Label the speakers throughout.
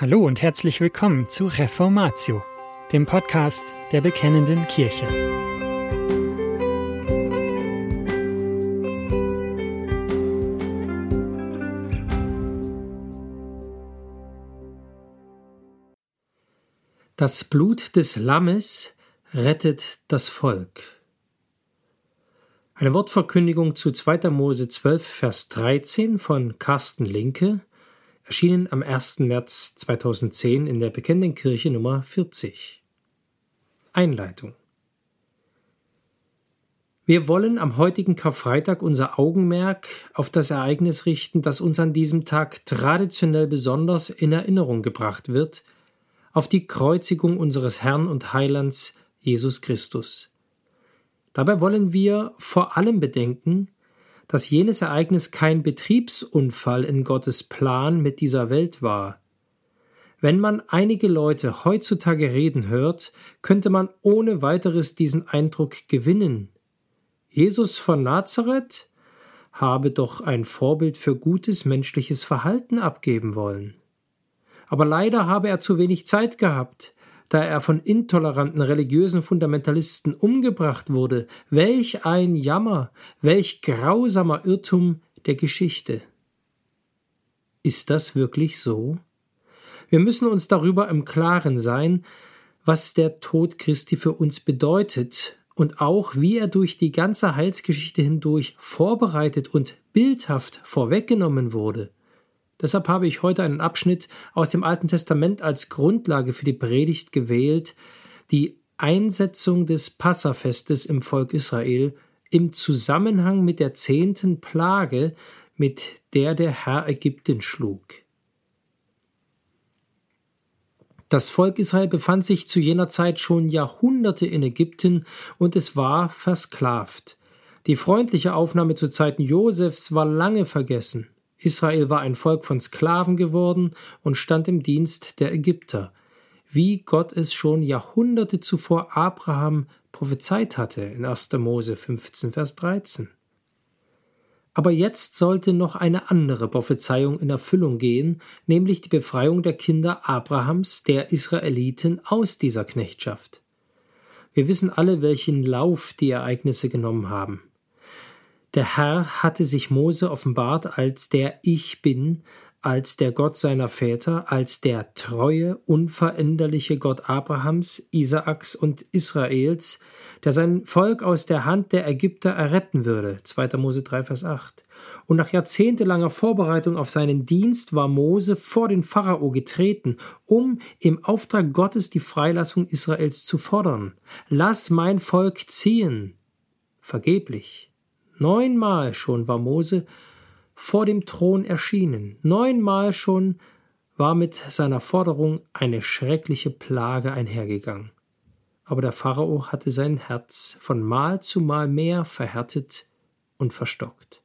Speaker 1: Hallo und herzlich willkommen zu Reformatio, dem Podcast der Bekennenden Kirche.
Speaker 2: Das Blut des Lammes rettet das Volk. Eine Wortverkündigung zu 2. Mose 12, Vers 13 von Carsten Linke erschienen am 1. März 2010 in der Bekennenden Kirche Nummer 40. Einleitung Wir wollen am heutigen Karfreitag unser Augenmerk auf das Ereignis richten, das uns an diesem Tag traditionell besonders in Erinnerung gebracht wird, auf die Kreuzigung unseres Herrn und Heilands Jesus Christus. Dabei wollen wir vor allem bedenken, dass jenes Ereignis kein Betriebsunfall in Gottes Plan mit dieser Welt war. Wenn man einige Leute heutzutage reden hört, könnte man ohne weiteres diesen Eindruck gewinnen. Jesus von Nazareth habe doch ein Vorbild für gutes menschliches Verhalten abgeben wollen. Aber leider habe er zu wenig Zeit gehabt, da er von intoleranten religiösen Fundamentalisten umgebracht wurde. Welch ein Jammer, welch grausamer Irrtum der Geschichte. Ist das wirklich so? Wir müssen uns darüber im Klaren sein, was der Tod Christi für uns bedeutet und auch wie er durch die ganze Heilsgeschichte hindurch vorbereitet und bildhaft vorweggenommen wurde. Deshalb habe ich heute einen Abschnitt aus dem Alten Testament als Grundlage für die Predigt gewählt, die Einsetzung des Passafestes im Volk Israel im Zusammenhang mit der zehnten Plage, mit der der Herr Ägypten schlug. Das Volk Israel befand sich zu jener Zeit schon Jahrhunderte in Ägypten und es war versklavt. Die freundliche Aufnahme zu Zeiten Josefs war lange vergessen. Israel war ein Volk von Sklaven geworden und stand im Dienst der Ägypter, wie Gott es schon Jahrhunderte zuvor Abraham prophezeit hatte in 1. Mose 15, Vers 13. Aber jetzt sollte noch eine andere Prophezeiung in Erfüllung gehen, nämlich die Befreiung der Kinder Abrahams, der Israeliten, aus dieser Knechtschaft. Wir wissen alle, welchen Lauf die Ereignisse genommen haben. Der Herr hatte sich Mose offenbart als der Ich bin, als der Gott seiner Väter, als der treue, unveränderliche Gott Abrahams, Isaaks und Israels, der sein Volk aus der Hand der Ägypter erretten würde. 2. Mose 3, Vers 8. Und nach jahrzehntelanger Vorbereitung auf seinen Dienst war Mose vor den Pharao getreten, um im Auftrag Gottes die Freilassung Israels zu fordern. Lass mein Volk ziehen. Vergeblich. Neunmal schon war Mose vor dem Thron erschienen. Neunmal schon war mit seiner Forderung eine schreckliche Plage einhergegangen. Aber der Pharao hatte sein Herz von Mal zu Mal mehr verhärtet und verstockt.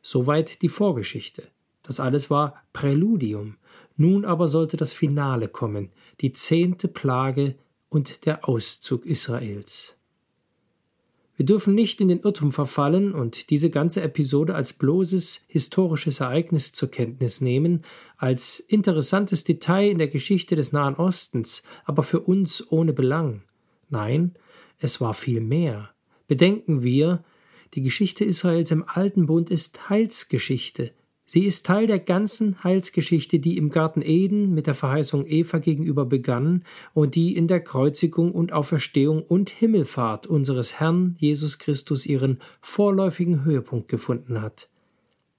Speaker 2: Soweit die Vorgeschichte. Das alles war Präludium. Nun aber sollte das Finale kommen, die zehnte Plage und der Auszug Israels. Wir dürfen nicht in den Irrtum verfallen und diese ganze Episode als bloßes historisches Ereignis zur Kenntnis nehmen, als interessantes Detail in der Geschichte des Nahen Ostens, aber für uns ohne Belang. Nein, es war viel mehr. Bedenken wir, die Geschichte Israels im Alten Bund ist Heilsgeschichte, Sie ist Teil der ganzen Heilsgeschichte, die im Garten Eden mit der Verheißung Eva gegenüber begann und die in der Kreuzigung und Auferstehung und Himmelfahrt unseres Herrn Jesus Christus ihren vorläufigen Höhepunkt gefunden hat.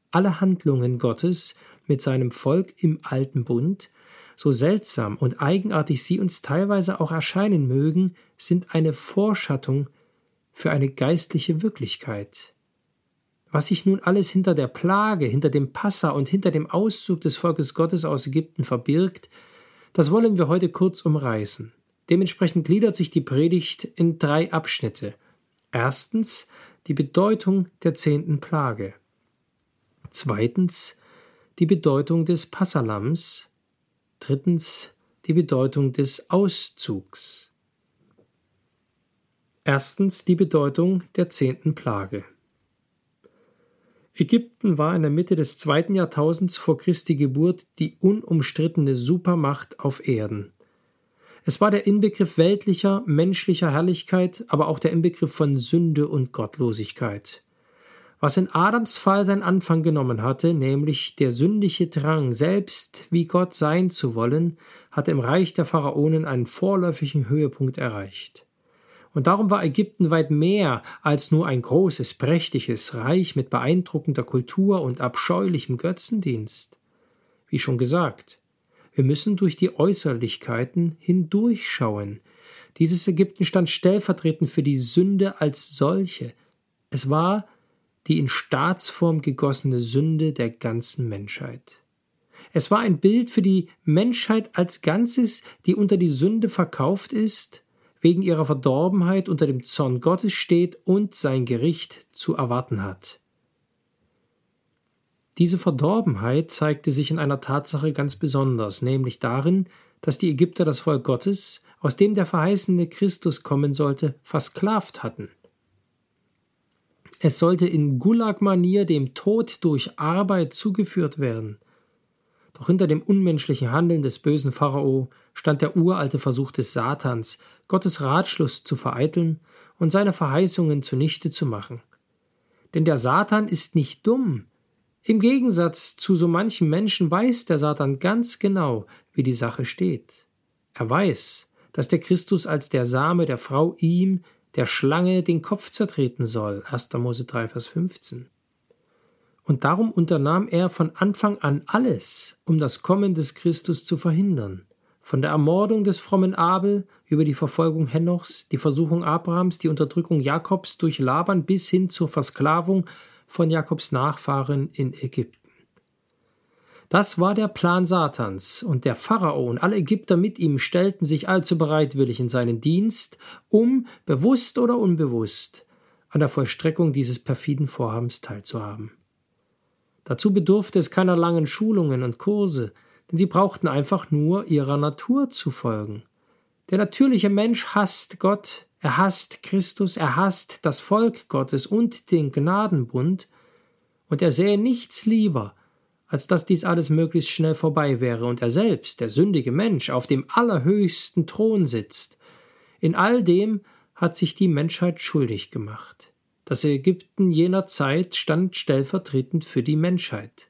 Speaker 2: Alle Handlungen Gottes mit seinem Volk im alten Bund, so seltsam und eigenartig sie uns teilweise auch erscheinen mögen, sind eine Vorschattung für eine geistliche Wirklichkeit. Was sich nun alles hinter der Plage, hinter dem Passa und hinter dem Auszug des Volkes Gottes aus Ägypten verbirgt, das wollen wir heute kurz umreißen. Dementsprechend gliedert sich die Predigt in drei Abschnitte. Erstens die Bedeutung der zehnten Plage. Zweitens die Bedeutung des Passalams. Drittens die Bedeutung des Auszugs. Erstens die Bedeutung der zehnten Plage. Ägypten war in der Mitte des zweiten Jahrtausends vor Christi Geburt die unumstrittene Supermacht auf Erden. Es war der Inbegriff weltlicher, menschlicher Herrlichkeit, aber auch der Inbegriff von Sünde und Gottlosigkeit. Was in Adams Fall seinen Anfang genommen hatte, nämlich der sündige Drang, selbst wie Gott sein zu wollen, hatte im Reich der Pharaonen einen vorläufigen Höhepunkt erreicht. Und darum war Ägypten weit mehr als nur ein großes, prächtiges Reich mit beeindruckender Kultur und abscheulichem Götzendienst. Wie schon gesagt, wir müssen durch die Äußerlichkeiten hindurchschauen. Dieses Ägypten stand stellvertretend für die Sünde als solche. Es war die in Staatsform gegossene Sünde der ganzen Menschheit. Es war ein Bild für die Menschheit als Ganzes, die unter die Sünde verkauft ist wegen ihrer Verdorbenheit unter dem Zorn Gottes steht und sein Gericht zu erwarten hat. Diese Verdorbenheit zeigte sich in einer Tatsache ganz besonders, nämlich darin, dass die Ägypter das Volk Gottes, aus dem der verheißene Christus kommen sollte, versklavt hatten. Es sollte in Gulag-Manier dem Tod durch Arbeit zugeführt werden. Doch hinter dem unmenschlichen Handeln des bösen Pharao stand der uralte Versuch des Satans, Gottes Ratschluss zu vereiteln und seine Verheißungen zunichte zu machen. Denn der Satan ist nicht dumm. Im Gegensatz zu so manchen Menschen weiß der Satan ganz genau, wie die Sache steht. Er weiß, dass der Christus als der Same der Frau ihm, der Schlange, den Kopf zertreten soll. 1. Mose 3, Vers 15. Und darum unternahm er von Anfang an alles, um das Kommen des Christus zu verhindern. Von der Ermordung des frommen Abel über die Verfolgung Henochs, die Versuchung Abrahams, die Unterdrückung Jakobs durch Laban bis hin zur Versklavung von Jakobs Nachfahren in Ägypten. Das war der Plan Satans, und der Pharao und alle Ägypter mit ihm stellten sich allzu bereitwillig in seinen Dienst, um, bewusst oder unbewusst, an der Vollstreckung dieses perfiden Vorhabens teilzuhaben. Dazu bedurfte es keiner langen Schulungen und Kurse, denn sie brauchten einfach nur ihrer Natur zu folgen. Der natürliche Mensch hasst Gott, er hasst Christus, er hasst das Volk Gottes und den Gnadenbund, und er sähe nichts lieber, als dass dies alles möglichst schnell vorbei wäre und er selbst, der sündige Mensch, auf dem allerhöchsten Thron sitzt. In all dem hat sich die Menschheit schuldig gemacht. Das Ägypten jener Zeit stand stellvertretend für die Menschheit.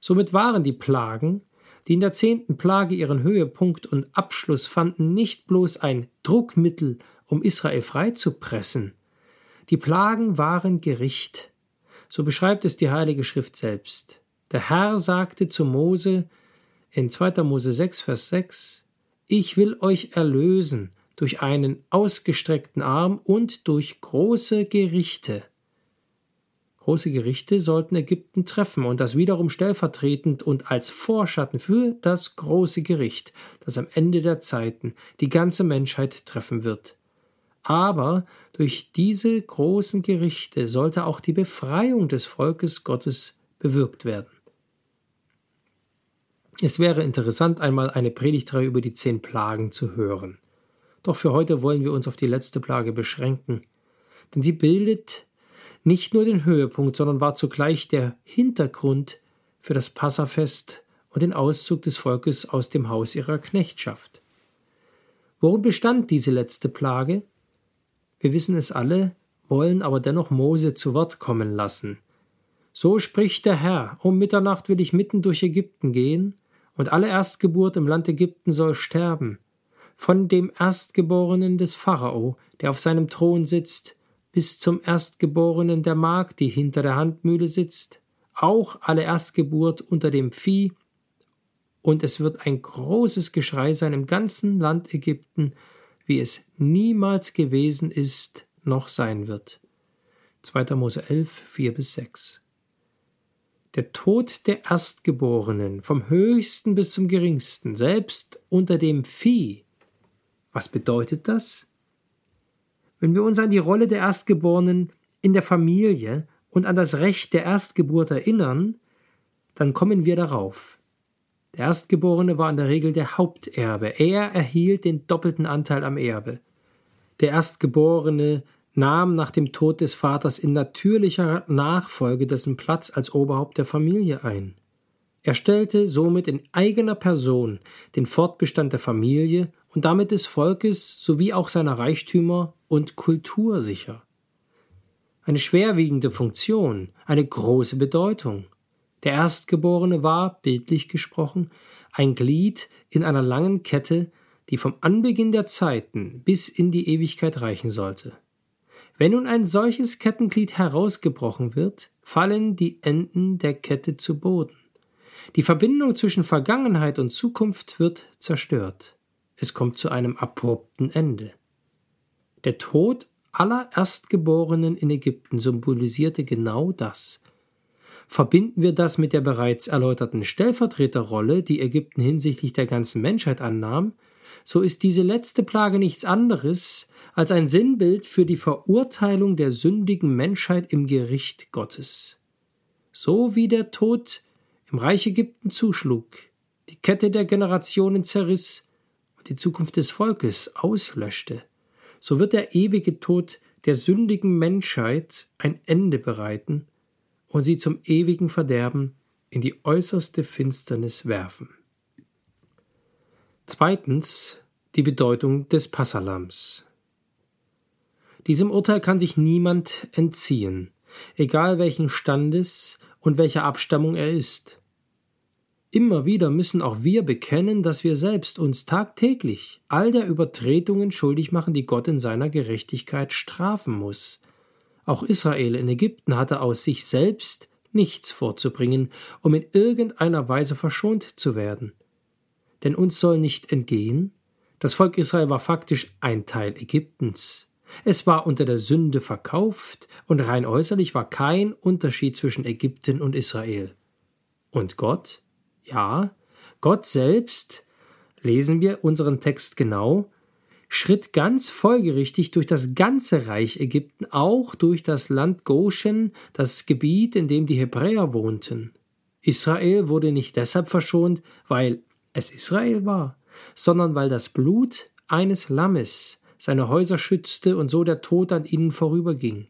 Speaker 2: Somit waren die Plagen, die in der zehnten Plage ihren Höhepunkt und Abschluss fanden, nicht bloß ein Druckmittel, um Israel freizupressen. Die Plagen waren Gericht. So beschreibt es die Heilige Schrift selbst. Der Herr sagte zu Mose in 2. Mose 6, Vers 6, Ich will euch erlösen durch einen ausgestreckten Arm und durch große Gerichte. Große Gerichte sollten Ägypten treffen und das wiederum stellvertretend und als Vorschatten für das große Gericht, das am Ende der Zeiten die ganze Menschheit treffen wird. Aber durch diese großen Gerichte sollte auch die Befreiung des Volkes Gottes bewirkt werden. Es wäre interessant, einmal eine Predigtreihe über die zehn Plagen zu hören. Doch für heute wollen wir uns auf die letzte Plage beschränken, denn sie bildet nicht nur den Höhepunkt, sondern war zugleich der Hintergrund für das Passafest und den Auszug des Volkes aus dem Haus ihrer Knechtschaft. Worin bestand diese letzte Plage? Wir wissen es alle, wollen aber dennoch Mose zu Wort kommen lassen. So spricht der Herr, um Mitternacht will ich mitten durch Ägypten gehen, und alle Erstgeburt im Land Ägypten soll sterben, von dem Erstgeborenen des Pharao, der auf seinem Thron sitzt, bis zum Erstgeborenen der Magd, die hinter der Handmühle sitzt, auch alle Erstgeburt unter dem Vieh, und es wird ein großes Geschrei sein im ganzen Land Ägypten, wie es niemals gewesen ist noch sein wird. 2. Mose 11, 4 bis 6. Der Tod der Erstgeborenen, vom höchsten bis zum geringsten, selbst unter dem Vieh, was bedeutet das? Wenn wir uns an die Rolle der Erstgeborenen in der Familie und an das Recht der Erstgeburt erinnern, dann kommen wir darauf. Der Erstgeborene war in der Regel der Haupterbe. Er erhielt den doppelten Anteil am Erbe. Der Erstgeborene nahm nach dem Tod des Vaters in natürlicher Nachfolge dessen Platz als Oberhaupt der Familie ein. Er stellte somit in eigener Person den Fortbestand der Familie und damit des Volkes sowie auch seiner Reichtümer und Kultur sicher. Eine schwerwiegende Funktion, eine große Bedeutung. Der Erstgeborene war, bildlich gesprochen, ein Glied in einer langen Kette, die vom Anbeginn der Zeiten bis in die Ewigkeit reichen sollte. Wenn nun ein solches Kettenglied herausgebrochen wird, fallen die Enden der Kette zu Boden. Die Verbindung zwischen Vergangenheit und Zukunft wird zerstört. Es kommt zu einem abrupten Ende. Der Tod aller Erstgeborenen in Ägypten symbolisierte genau das. Verbinden wir das mit der bereits erläuterten Stellvertreterrolle, die Ägypten hinsichtlich der ganzen Menschheit annahm, so ist diese letzte Plage nichts anderes als ein Sinnbild für die Verurteilung der sündigen Menschheit im Gericht Gottes. So wie der Tod im Reich Ägypten zuschlug, die Kette der Generationen zerriss und die Zukunft des Volkes auslöschte, so wird der ewige Tod der sündigen Menschheit ein Ende bereiten und sie zum ewigen Verderben in die äußerste Finsternis werfen. Zweitens die Bedeutung des Passalams. Diesem Urteil kann sich niemand entziehen, egal welchen Standes und welcher Abstammung er ist. Immer wieder müssen auch wir bekennen, dass wir selbst uns tagtäglich all der Übertretungen schuldig machen, die Gott in seiner Gerechtigkeit strafen muss. Auch Israel in Ägypten hatte aus sich selbst nichts vorzubringen, um in irgendeiner Weise verschont zu werden. Denn uns soll nicht entgehen, das Volk Israel war faktisch ein Teil Ägyptens. Es war unter der Sünde verkauft, und rein äußerlich war kein Unterschied zwischen Ägypten und Israel. Und Gott? Ja, Gott selbst, lesen wir unseren Text genau, schritt ganz folgerichtig durch das ganze Reich Ägypten, auch durch das Land Goshen, das Gebiet, in dem die Hebräer wohnten. Israel wurde nicht deshalb verschont, weil es Israel war, sondern weil das Blut eines Lammes seine Häuser schützte und so der Tod an ihnen vorüberging.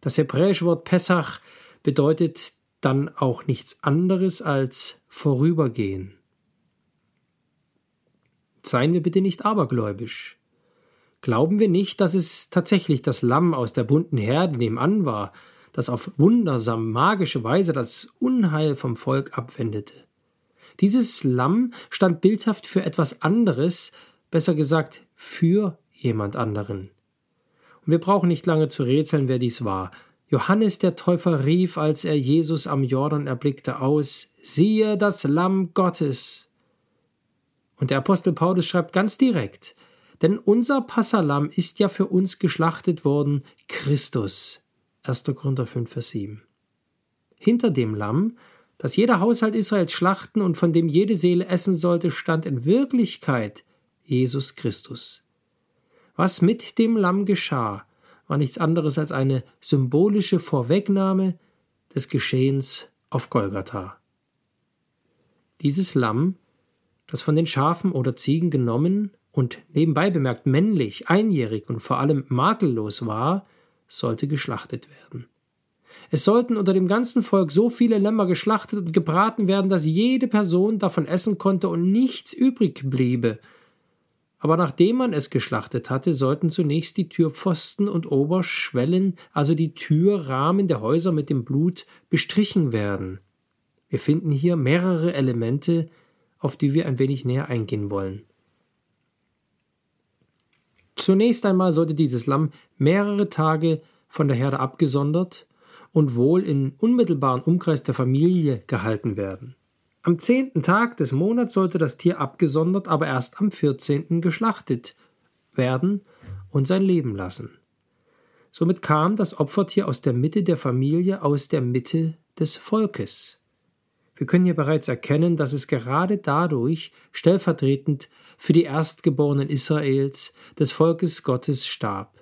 Speaker 2: Das hebräische Wort Pessach bedeutet dann auch nichts anderes als vorübergehen. Seien wir bitte nicht abergläubisch. Glauben wir nicht, dass es tatsächlich das Lamm aus der bunten Herde nebenan war, das auf wundersam magische Weise das Unheil vom Volk abwendete. Dieses Lamm stand bildhaft für etwas anderes, besser gesagt für jemand anderen. Und wir brauchen nicht lange zu rätseln, wer dies war. Johannes der Täufer rief, als er Jesus am Jordan erblickte, aus: Siehe das Lamm Gottes. Und der Apostel Paulus schreibt ganz direkt: Denn unser Passalam ist ja für uns geschlachtet worden, Christus. 1. Korinther 5, Vers 7. Hinter dem Lamm, das jeder Haushalt Israels schlachten und von dem jede Seele essen sollte, stand in Wirklichkeit Jesus Christus. Was mit dem Lamm geschah, war nichts anderes als eine symbolische Vorwegnahme des Geschehens auf Golgatha. Dieses Lamm, das von den Schafen oder Ziegen genommen und nebenbei bemerkt männlich, einjährig und vor allem makellos war, sollte geschlachtet werden. Es sollten unter dem ganzen Volk so viele Lämmer geschlachtet und gebraten werden, dass jede Person davon essen konnte und nichts übrig bliebe, aber nachdem man es geschlachtet hatte, sollten zunächst die Türpfosten und Oberschwellen, also die Türrahmen der Häuser mit dem Blut, bestrichen werden. Wir finden hier mehrere Elemente, auf die wir ein wenig näher eingehen wollen. Zunächst einmal sollte dieses Lamm mehrere Tage von der Herde abgesondert und wohl in unmittelbaren Umkreis der Familie gehalten werden. Am zehnten Tag des Monats sollte das Tier abgesondert, aber erst am vierzehnten geschlachtet werden und sein Leben lassen. Somit kam das Opfertier aus der Mitte der Familie, aus der Mitte des Volkes. Wir können hier bereits erkennen, dass es gerade dadurch stellvertretend für die Erstgeborenen Israels, des Volkes Gottes, starb.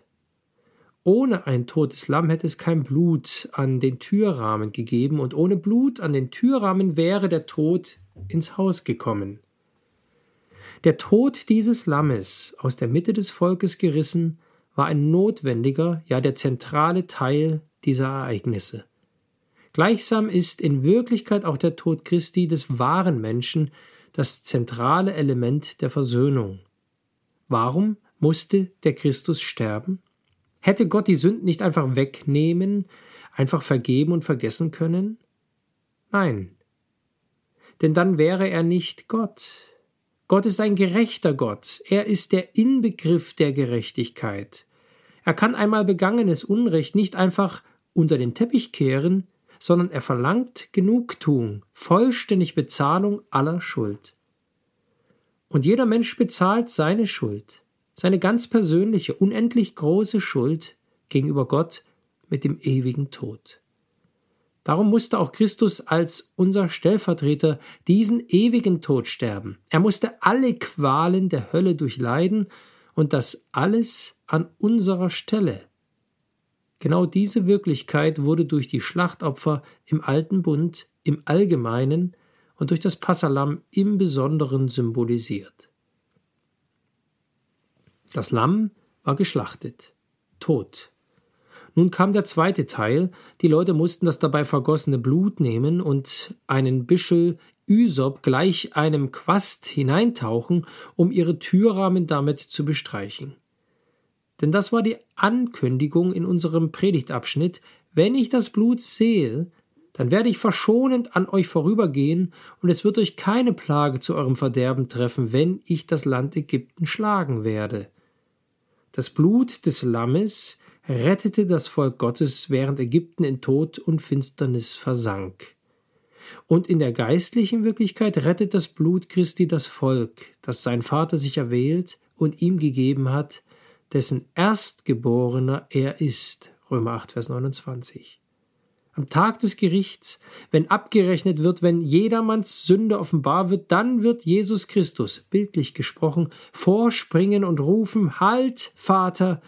Speaker 2: Ohne ein totes Lamm hätte es kein Blut an den Türrahmen gegeben, und ohne Blut an den Türrahmen wäre der Tod ins Haus gekommen. Der Tod dieses Lammes, aus der Mitte des Volkes gerissen, war ein notwendiger, ja der zentrale Teil dieser Ereignisse. Gleichsam ist in Wirklichkeit auch der Tod Christi des wahren Menschen das zentrale Element der Versöhnung. Warum musste der Christus sterben? Hätte Gott die Sünden nicht einfach wegnehmen, einfach vergeben und vergessen können? Nein. Denn dann wäre er nicht Gott. Gott ist ein gerechter Gott. Er ist der Inbegriff der Gerechtigkeit. Er kann einmal begangenes Unrecht nicht einfach unter den Teppich kehren, sondern er verlangt Genugtuung, vollständig Bezahlung aller Schuld. Und jeder Mensch bezahlt seine Schuld, seine ganz persönliche, unendlich große Schuld gegenüber Gott mit dem ewigen Tod. Darum musste auch Christus als unser Stellvertreter diesen ewigen Tod sterben. Er musste alle Qualen der Hölle durchleiden und das alles an unserer Stelle. Genau diese Wirklichkeit wurde durch die Schlachtopfer im Alten Bund im Allgemeinen und durch das Passalam im Besonderen symbolisiert. Das Lamm war geschlachtet, tot. Nun kam der zweite Teil, die Leute mussten das dabei vergossene Blut nehmen und einen Büschel Ysop gleich einem Quast hineintauchen, um ihre Türrahmen damit zu bestreichen. Denn das war die Ankündigung in unserem Predigtabschnitt, wenn ich das Blut sehe, dann werde ich verschonend an euch vorübergehen, und es wird euch keine Plage zu eurem Verderben treffen, wenn ich das Land Ägypten schlagen werde. Das Blut des Lammes rettete das Volk Gottes, während Ägypten in Tod und Finsternis versank. Und in der geistlichen Wirklichkeit rettet das Blut Christi das Volk, das sein Vater sich erwählt und ihm gegeben hat, dessen Erstgeborener er ist. Römer 8, Vers 29. Am Tag des Gerichts, wenn abgerechnet wird, wenn jedermanns Sünde offenbar wird, dann wird Jesus Christus, bildlich gesprochen, vorspringen und rufen, Halt, Vater,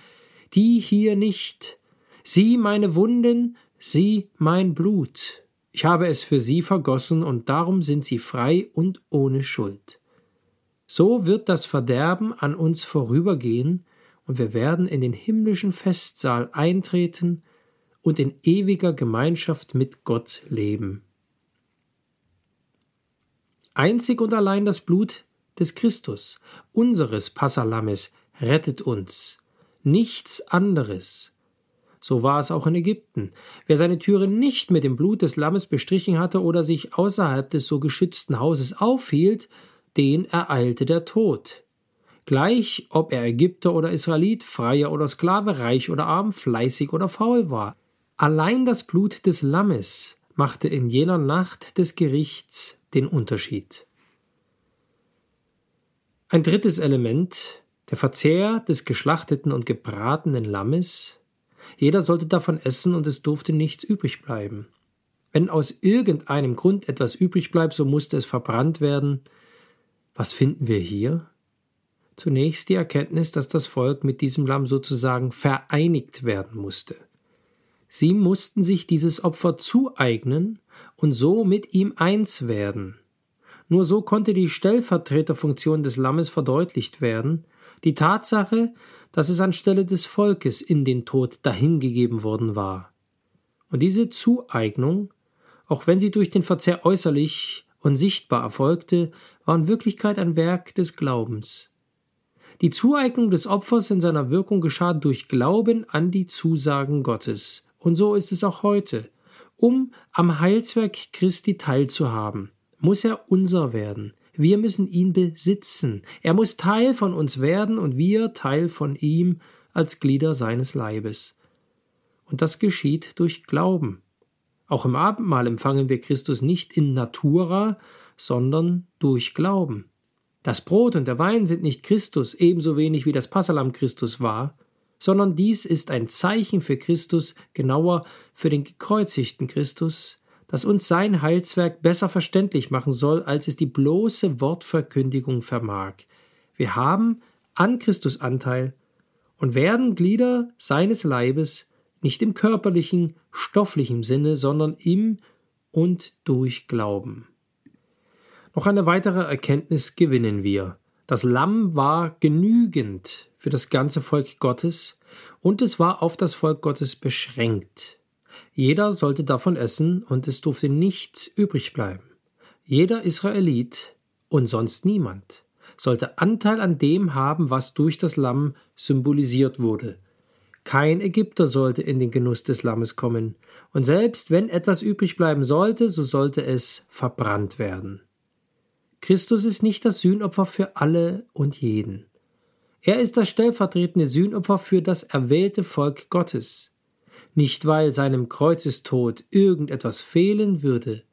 Speaker 2: die hier nicht, sieh meine Wunden, sieh mein Blut. Ich habe es für sie vergossen, und darum sind sie frei und ohne Schuld. So wird das Verderben an uns vorübergehen, und wir werden in den himmlischen Festsaal eintreten, und in ewiger Gemeinschaft mit Gott leben. Einzig und allein das Blut des Christus, unseres Passalammes, rettet uns. Nichts anderes. So war es auch in Ägypten. Wer seine Türe nicht mit dem Blut des Lammes bestrichen hatte oder sich außerhalb des so geschützten Hauses aufhielt, den ereilte der Tod. Gleich ob er Ägypter oder Israelit, Freier oder Sklave, reich oder arm, fleißig oder faul war. Allein das Blut des Lammes machte in jener Nacht des Gerichts den Unterschied. Ein drittes Element, der Verzehr des geschlachteten und gebratenen Lammes. Jeder sollte davon essen und es durfte nichts übrig bleiben. Wenn aus irgendeinem Grund etwas übrig bleibt, so musste es verbrannt werden. Was finden wir hier? Zunächst die Erkenntnis, dass das Volk mit diesem Lamm sozusagen vereinigt werden musste. Sie mussten sich dieses Opfer zueignen und so mit ihm eins werden. Nur so konnte die Stellvertreterfunktion des Lammes verdeutlicht werden, die Tatsache, dass es anstelle des Volkes in den Tod dahingegeben worden war. Und diese Zueignung, auch wenn sie durch den Verzehr äußerlich und sichtbar erfolgte, war in Wirklichkeit ein Werk des Glaubens. Die Zueignung des Opfers in seiner Wirkung geschah durch Glauben an die Zusagen Gottes, und so ist es auch heute. Um am Heilswerk Christi teilzuhaben, muss er unser werden. Wir müssen ihn besitzen. Er muss Teil von uns werden und wir Teil von ihm als Glieder seines Leibes. Und das geschieht durch Glauben. Auch im Abendmahl empfangen wir Christus nicht in Natura, sondern durch Glauben. Das Brot und der Wein sind nicht Christus, ebenso wenig wie das Passalam Christus war, sondern dies ist ein Zeichen für Christus, genauer für den gekreuzigten Christus, das uns sein Heilswerk besser verständlich machen soll, als es die bloße Wortverkündigung vermag. Wir haben an Christus Anteil und werden Glieder seines Leibes nicht im körperlichen, stofflichen Sinne, sondern im und durch Glauben. Noch eine weitere Erkenntnis gewinnen wir. Das Lamm war genügend für das ganze Volk Gottes, und es war auf das Volk Gottes beschränkt. Jeder sollte davon essen und es durfte nichts übrig bleiben. Jeder Israelit und sonst niemand sollte Anteil an dem haben, was durch das Lamm symbolisiert wurde. Kein Ägypter sollte in den Genuss des Lammes kommen, und selbst wenn etwas übrig bleiben sollte, so sollte es verbrannt werden. Christus ist nicht das Sühnopfer für alle und jeden. Er ist das stellvertretende Sühnopfer für das erwählte Volk Gottes. Nicht weil seinem Kreuzestod irgendetwas fehlen würde,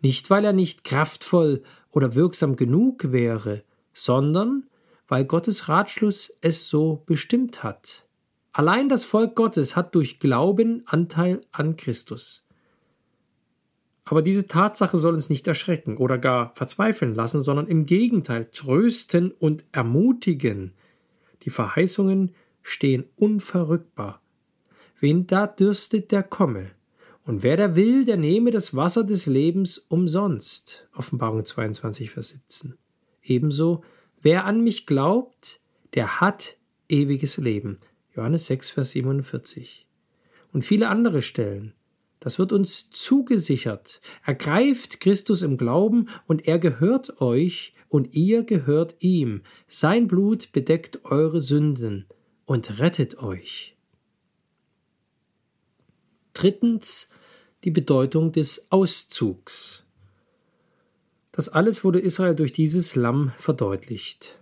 Speaker 2: nicht weil er nicht kraftvoll oder wirksam genug wäre, sondern weil Gottes Ratschluss es so bestimmt hat. Allein das Volk Gottes hat durch Glauben Anteil an Christus. Aber diese Tatsache soll uns nicht erschrecken oder gar verzweifeln lassen, sondern im Gegenteil trösten und ermutigen. Die Verheißungen stehen unverrückbar. Wen da dürstet, der komme. Und wer da will, der nehme das Wasser des Lebens umsonst. Offenbarung 22, Vers 17. Ebenso, wer an mich glaubt, der hat ewiges Leben. Johannes 6, Vers 47. Und viele andere Stellen. Das wird uns zugesichert. Ergreift Christus im Glauben und er gehört euch und ihr gehört ihm. Sein Blut bedeckt eure Sünden und rettet euch. Drittens die Bedeutung des Auszugs. Das alles wurde Israel durch dieses Lamm verdeutlicht.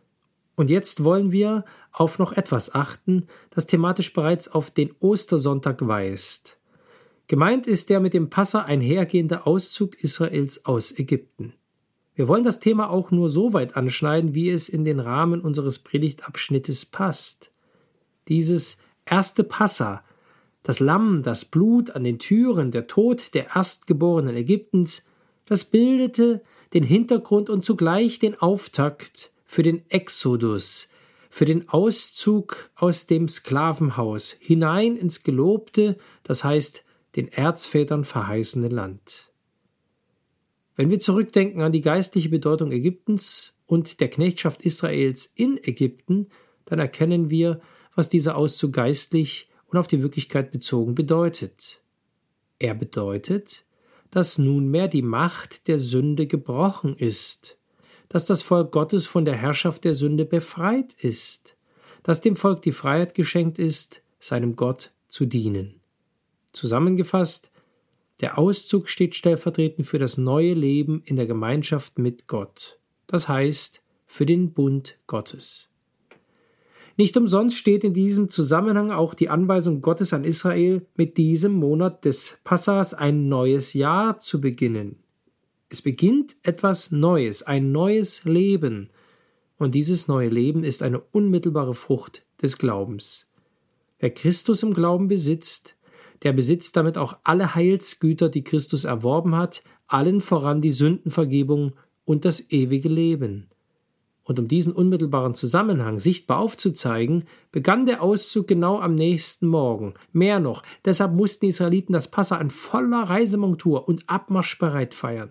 Speaker 2: Und jetzt wollen wir auf noch etwas achten, das thematisch bereits auf den Ostersonntag weist. Gemeint ist der mit dem Passa einhergehende Auszug Israels aus Ägypten. Wir wollen das Thema auch nur so weit anschneiden, wie es in den Rahmen unseres Predigtabschnittes passt. Dieses erste Passa, das Lamm, das Blut an den Türen, der Tod der Erstgeborenen Ägyptens, das bildete den Hintergrund und zugleich den Auftakt für den Exodus, für den Auszug aus dem Sklavenhaus hinein ins gelobte, das heißt den Erzvätern verheißene Land. Wenn wir zurückdenken an die geistliche Bedeutung Ägyptens und der Knechtschaft Israels in Ägypten, dann erkennen wir, was dieser Auszug geistlich und auf die Wirklichkeit bezogen bedeutet. Er bedeutet, dass nunmehr die Macht der Sünde gebrochen ist, dass das Volk Gottes von der Herrschaft der Sünde befreit ist, dass dem Volk die Freiheit geschenkt ist, seinem Gott zu dienen. Zusammengefasst, der Auszug steht stellvertretend für das neue Leben in der Gemeinschaft mit Gott, das heißt für den Bund Gottes. Nicht umsonst steht in diesem Zusammenhang auch die Anweisung Gottes an Israel, mit diesem Monat des Passas ein neues Jahr zu beginnen. Es beginnt etwas Neues, ein neues Leben. Und dieses neue Leben ist eine unmittelbare Frucht des Glaubens. Wer Christus im Glauben besitzt, der besitzt damit auch alle Heilsgüter, die Christus erworben hat, allen voran die Sündenvergebung und das ewige Leben. Und um diesen unmittelbaren Zusammenhang sichtbar aufzuzeigen, begann der Auszug genau am nächsten Morgen. Mehr noch, deshalb mussten die Israeliten das Passa in voller Reisemontur und abmarschbereit feiern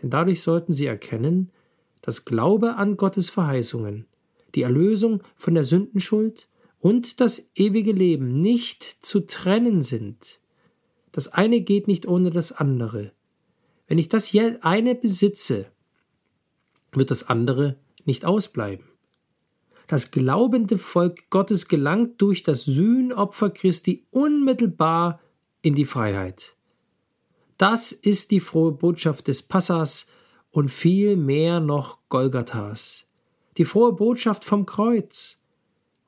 Speaker 2: denn dadurch sollten sie erkennen, dass Glaube an Gottes Verheißungen, die Erlösung von der Sündenschuld und das ewige Leben nicht zu trennen sind. Das eine geht nicht ohne das andere. Wenn ich das eine besitze, wird das andere nicht ausbleiben. Das glaubende Volk Gottes gelangt durch das Sühnopfer Christi unmittelbar in die Freiheit. Das ist die frohe Botschaft des Passas und viel mehr noch Golgathas. Die frohe Botschaft vom Kreuz.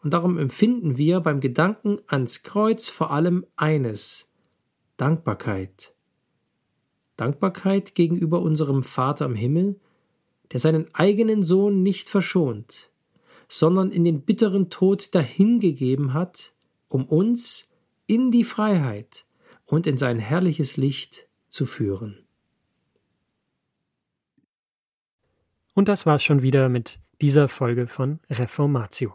Speaker 2: Und darum empfinden wir beim Gedanken ans Kreuz vor allem eines Dankbarkeit. Dankbarkeit gegenüber unserem Vater im Himmel, der seinen eigenen Sohn nicht verschont, sondern in den bitteren Tod dahingegeben hat, um uns in die Freiheit und in sein herrliches Licht zu führen.
Speaker 1: Und das war's schon wieder mit dieser Folge von Reformatio.